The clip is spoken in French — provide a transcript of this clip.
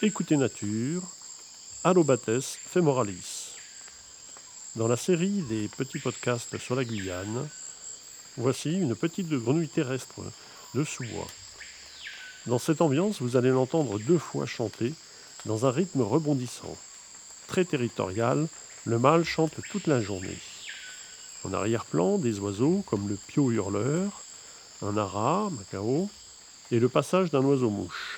Écoutez Nature, Allobates femoralis. Dans la série des petits podcasts sur la Guyane, voici une petite grenouille terrestre de sous-bois. Dans cette ambiance, vous allez l'entendre deux fois chanter dans un rythme rebondissant. Très territorial, le mâle chante toute la journée. En arrière-plan, des oiseaux comme le pio hurleur, un ara, Macao, et le passage d'un oiseau-mouche.